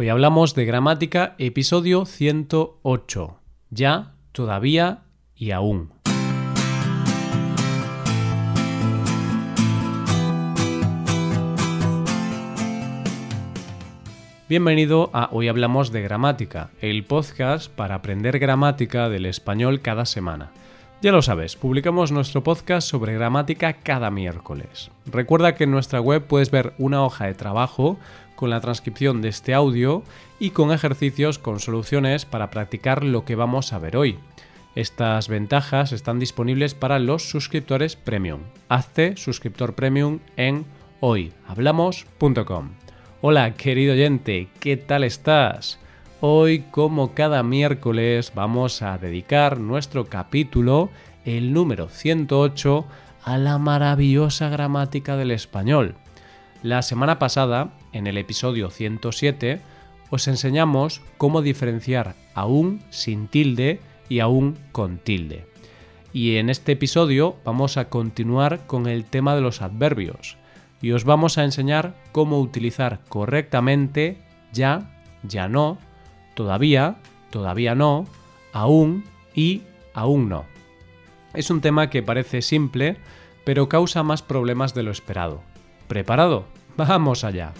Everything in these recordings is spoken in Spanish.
Hoy hablamos de gramática, episodio 108. Ya, todavía y aún. Bienvenido a Hoy Hablamos de Gramática, el podcast para aprender gramática del español cada semana. Ya lo sabes, publicamos nuestro podcast sobre gramática cada miércoles. Recuerda que en nuestra web puedes ver una hoja de trabajo con la transcripción de este audio y con ejercicios con soluciones para practicar lo que vamos a ver hoy. Estas ventajas están disponibles para los suscriptores premium. Hazte suscriptor premium en hoyhablamos.com. Hola querido oyente, ¿qué tal estás? Hoy, como cada miércoles, vamos a dedicar nuestro capítulo, el número 108, a la maravillosa gramática del español. La semana pasada, en el episodio 107, os enseñamos cómo diferenciar aún sin tilde y aún con tilde. Y en este episodio vamos a continuar con el tema de los adverbios y os vamos a enseñar cómo utilizar correctamente ya, ya no, todavía, todavía no, aún y aún no. Es un tema que parece simple, pero causa más problemas de lo esperado. ¿Preparado? Vamos allá.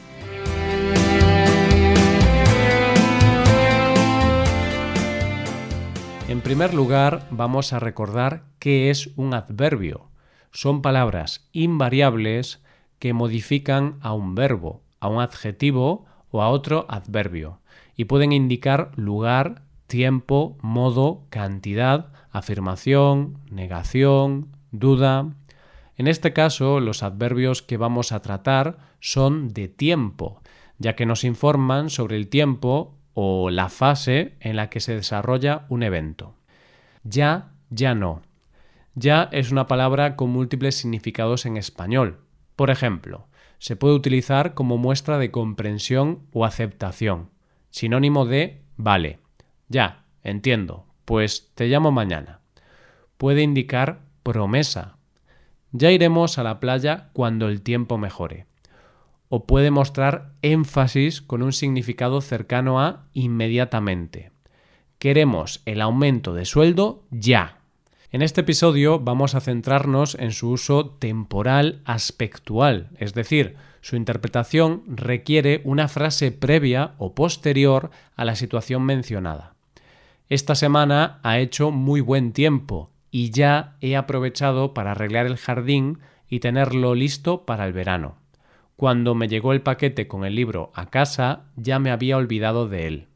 En primer lugar, vamos a recordar qué es un adverbio. Son palabras invariables que modifican a un verbo, a un adjetivo o a otro adverbio, y pueden indicar lugar, tiempo, modo, cantidad, afirmación, negación, duda, en este caso, los adverbios que vamos a tratar son de tiempo, ya que nos informan sobre el tiempo o la fase en la que se desarrolla un evento. Ya, ya no. Ya es una palabra con múltiples significados en español. Por ejemplo, se puede utilizar como muestra de comprensión o aceptación, sinónimo de vale. Ya, entiendo, pues te llamo mañana. Puede indicar promesa, ya iremos a la playa cuando el tiempo mejore. O puede mostrar énfasis con un significado cercano a inmediatamente. Queremos el aumento de sueldo ya. En este episodio vamos a centrarnos en su uso temporal aspectual, es decir, su interpretación requiere una frase previa o posterior a la situación mencionada. Esta semana ha hecho muy buen tiempo y ya he aprovechado para arreglar el jardín y tenerlo listo para el verano. Cuando me llegó el paquete con el libro a casa ya me había olvidado de él.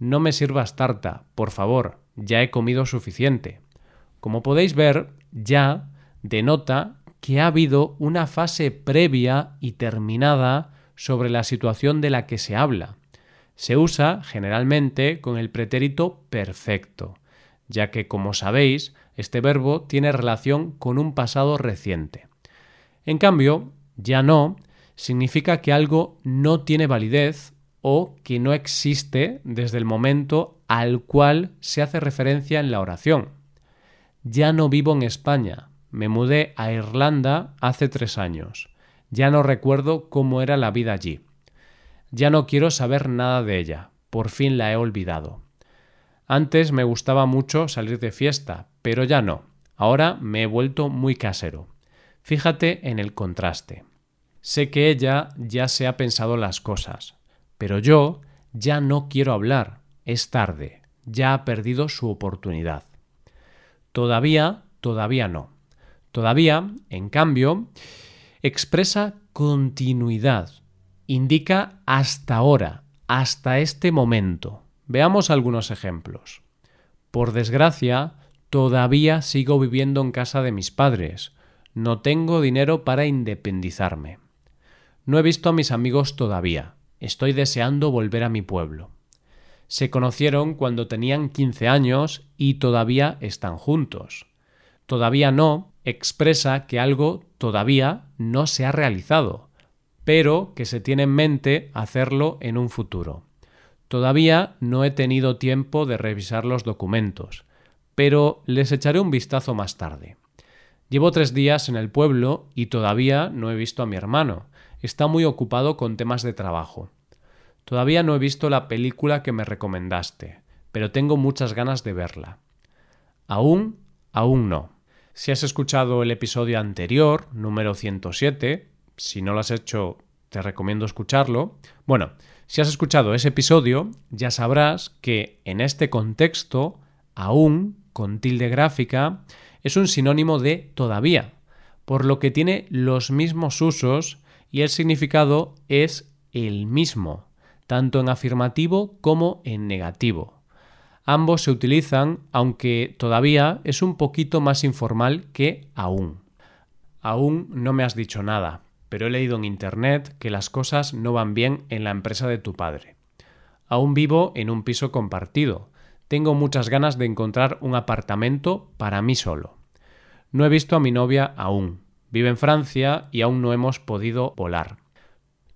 No me sirvas tarta, por favor, ya he comido suficiente. Como podéis ver, ya denota que ha habido una fase previa y terminada sobre la situación de la que se habla. Se usa generalmente con el pretérito perfecto, ya que, como sabéis, este verbo tiene relación con un pasado reciente. En cambio, ya no significa que algo no tiene validez o que no existe desde el momento al cual se hace referencia en la oración. Ya no vivo en España, me mudé a Irlanda hace tres años. Ya no recuerdo cómo era la vida allí. Ya no quiero saber nada de ella, por fin la he olvidado. Antes me gustaba mucho salir de fiesta, pero ya no. Ahora me he vuelto muy casero. Fíjate en el contraste. Sé que ella ya se ha pensado las cosas, pero yo ya no quiero hablar. Es tarde. Ya ha perdido su oportunidad. Todavía, todavía no. Todavía, en cambio, expresa continuidad. Indica hasta ahora, hasta este momento. Veamos algunos ejemplos. Por desgracia, todavía sigo viviendo en casa de mis padres. No tengo dinero para independizarme. No he visto a mis amigos todavía. Estoy deseando volver a mi pueblo. Se conocieron cuando tenían 15 años y todavía están juntos. Todavía no expresa que algo todavía no se ha realizado, pero que se tiene en mente hacerlo en un futuro. Todavía no he tenido tiempo de revisar los documentos, pero les echaré un vistazo más tarde. Llevo tres días en el pueblo y todavía no he visto a mi hermano. Está muy ocupado con temas de trabajo. Todavía no he visto la película que me recomendaste, pero tengo muchas ganas de verla. Aún, aún no. Si has escuchado el episodio anterior, número 107, si no lo has hecho, te recomiendo escucharlo. Bueno, si has escuchado ese episodio, ya sabrás que en este contexto, aún, con tilde gráfica, es un sinónimo de todavía, por lo que tiene los mismos usos y el significado es el mismo, tanto en afirmativo como en negativo. Ambos se utilizan, aunque todavía es un poquito más informal que aún. Aún no me has dicho nada, pero he leído en Internet que las cosas no van bien en la empresa de tu padre. Aún vivo en un piso compartido. Tengo muchas ganas de encontrar un apartamento para mí solo. No he visto a mi novia aún. Vive en Francia y aún no hemos podido volar.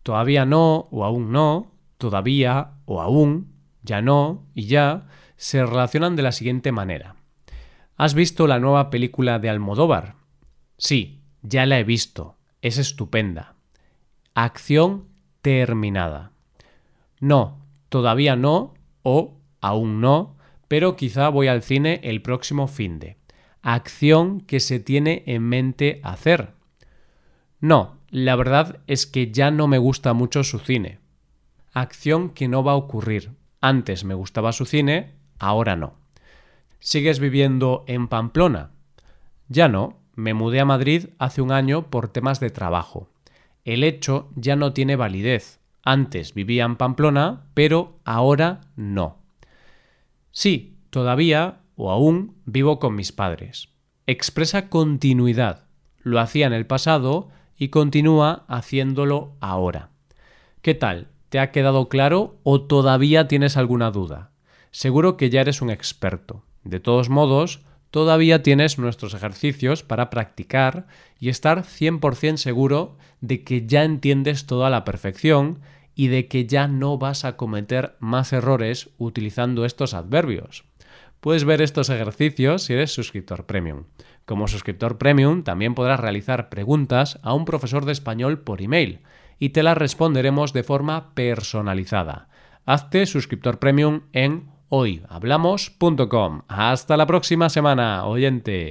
Todavía no o aún no, todavía o aún, ya no y ya se relacionan de la siguiente manera. ¿Has visto la nueva película de Almodóvar? Sí, ya la he visto. Es estupenda. Acción terminada. No, todavía no o aún no, pero quizá voy al cine el próximo fin de. Acción que se tiene en mente hacer. No, la verdad es que ya no me gusta mucho su cine. Acción que no va a ocurrir. Antes me gustaba su cine, ahora no. ¿Sigues viviendo en Pamplona? Ya no, me mudé a Madrid hace un año por temas de trabajo. El hecho ya no tiene validez. Antes vivía en Pamplona, pero ahora no. Sí, todavía o aún vivo con mis padres. Expresa continuidad. Lo hacía en el pasado y continúa haciéndolo ahora. ¿Qué tal? ¿Te ha quedado claro o todavía tienes alguna duda? seguro que ya eres un experto. De todos modos, todavía tienes nuestros ejercicios para practicar y estar 100% seguro de que ya entiendes toda la perfección y de que ya no vas a cometer más errores utilizando estos adverbios. Puedes ver estos ejercicios si eres suscriptor premium. Como suscriptor premium también podrás realizar preguntas a un profesor de español por email y te las responderemos de forma personalizada. Hazte suscriptor premium en hoyhablamos.com. Hasta la próxima semana, oyente.